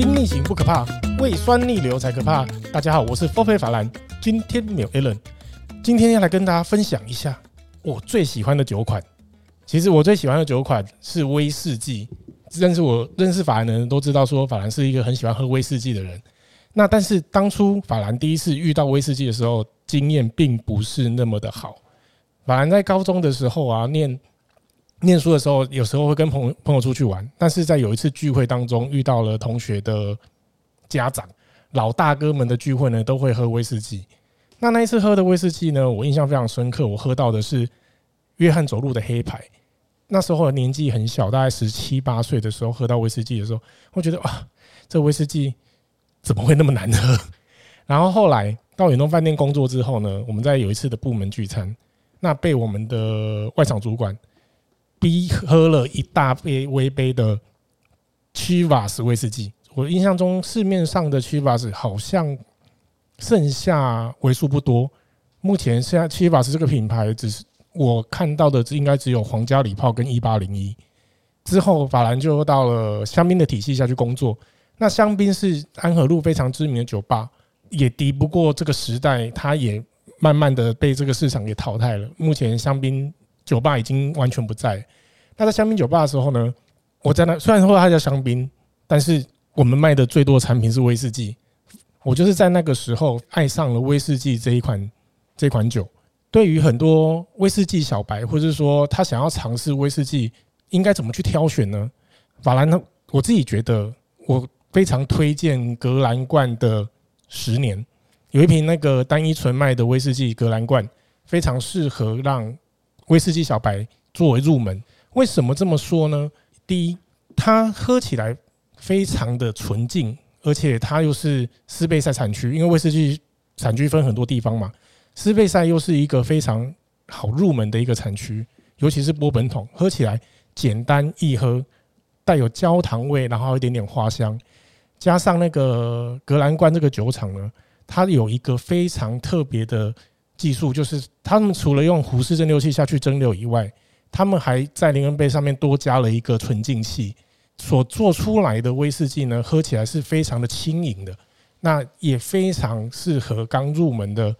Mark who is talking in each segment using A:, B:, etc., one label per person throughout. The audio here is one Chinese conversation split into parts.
A: 逆逆行不可怕，胃酸逆流才可怕。大家好，我是福菲法兰，今天没有 Allen，今天要来跟大家分享一下我最喜欢的酒款。其实我最喜欢的酒款是威士忌，认识我认识法兰的人都知道，说法兰是一个很喜欢喝威士忌的人。那但是当初法兰第一次遇到威士忌的时候，经验并不是那么的好。法兰在高中的时候啊，念念书的时候，有时候会跟朋友朋友出去玩，但是在有一次聚会当中遇到了同学的家长，老大哥们的聚会呢，都会喝威士忌。那那一次喝的威士忌呢，我印象非常深刻，我喝到的是约翰走路的黑牌。那时候年纪很小，大概十七八岁的时候喝到威士忌的时候，我觉得哇，这威士忌怎么会那么难喝？然后后来到远东饭店工作之后呢，我们在有一次的部门聚餐，那被我们的外场主管逼喝了一大杯微杯的 Chivas 威士忌。我印象中市面上的 Chivas 好像剩下为数不多。目前现在 Chivas 这个品牌只是。我看到的应该只有皇家礼炮跟一八零一，之后法兰就到了香槟的体系下去工作。那香槟是安和路非常知名的酒吧，也敌不过这个时代，它也慢慢的被这个市场给淘汰了。目前香槟酒吧已经完全不在。那在香槟酒吧的时候呢，我在那虽然说它叫香槟，但是我们卖的最多的产品是威士忌。我就是在那个时候爱上了威士忌这一款这款酒。对于很多威士忌小白，或者是说他想要尝试威士忌，应该怎么去挑选呢？法兰呢，我自己觉得我非常推荐格兰冠的十年，有一瓶那个单一纯麦的威士忌格兰冠，非常适合让威士忌小白作为入门。为什么这么说呢？第一，它喝起来非常的纯净，而且它又是斯贝塞产区，因为威士忌产区分很多地方嘛。斯贝塞又是一个非常好入门的一个产区，尤其是波本桶，喝起来简单易喝，带有焦糖味，然后一点点花香，加上那个格兰冠这个酒厂呢，它有一个非常特别的技术，就是他们除了用壶式蒸馏器下去蒸馏以外，他们还在零恩杯上面多加了一个纯净器，所做出来的威士忌呢，喝起来是非常的轻盈的，那也非常适合刚入门的。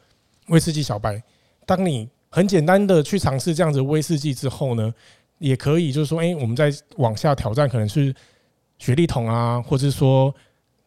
A: 威士忌小白，当你很简单的去尝试这样子威士忌之后呢，也可以就是说，哎，我们再往下挑战，可能是雪莉桶啊，或者说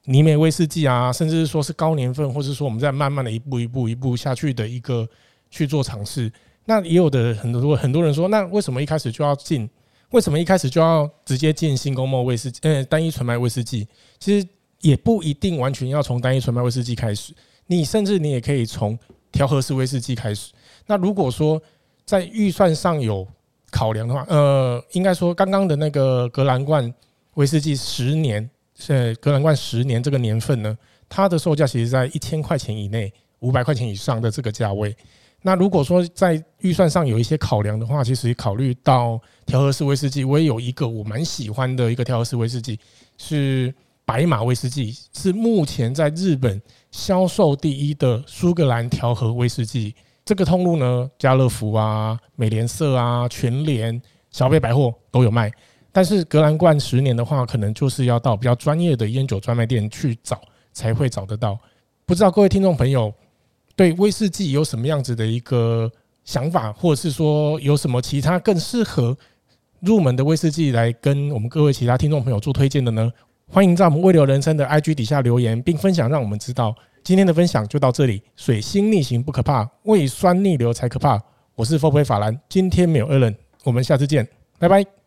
A: 尼美威士忌啊，甚至是说是高年份，或者是说我们在慢慢的一步一步一步下去的一个去做尝试。那也有的很多很多人说，那为什么一开始就要进？为什么一开始就要直接进 Single Malt 威士忌？呃，单一纯麦威士忌，其实也不一定完全要从单一纯麦威士忌开始，你甚至你也可以从调和式威士忌开始。那如果说在预算上有考量的话，呃，应该说刚刚的那个格兰冠威士忌十年，呃，格兰冠十年这个年份呢，它的售价其实在一千块钱以内，五百块钱以上的这个价位。那如果说在预算上有一些考量的话，其实考虑到调和式威士忌，我也有一个我蛮喜欢的一个调和式威士忌是。白马威士忌是目前在日本销售第一的苏格兰调和威士忌。这个通路呢，家乐福啊、美联社啊、全联、小北百货都有卖。但是格兰冠十年的话，可能就是要到比较专业的烟酒专卖店去找才会找得到。不知道各位听众朋友对威士忌有什么样子的一个想法，或者是说有什么其他更适合入门的威士忌来跟我们各位其他听众朋友做推荐的呢？欢迎在我们胃流人生的 IG 底下留言，并分享，让我们知道。今天的分享就到这里。水星逆行不可怕，胃酸逆流才可怕。我是 Fourplay 法兰，今天没有 Allen，我们下次见，拜拜。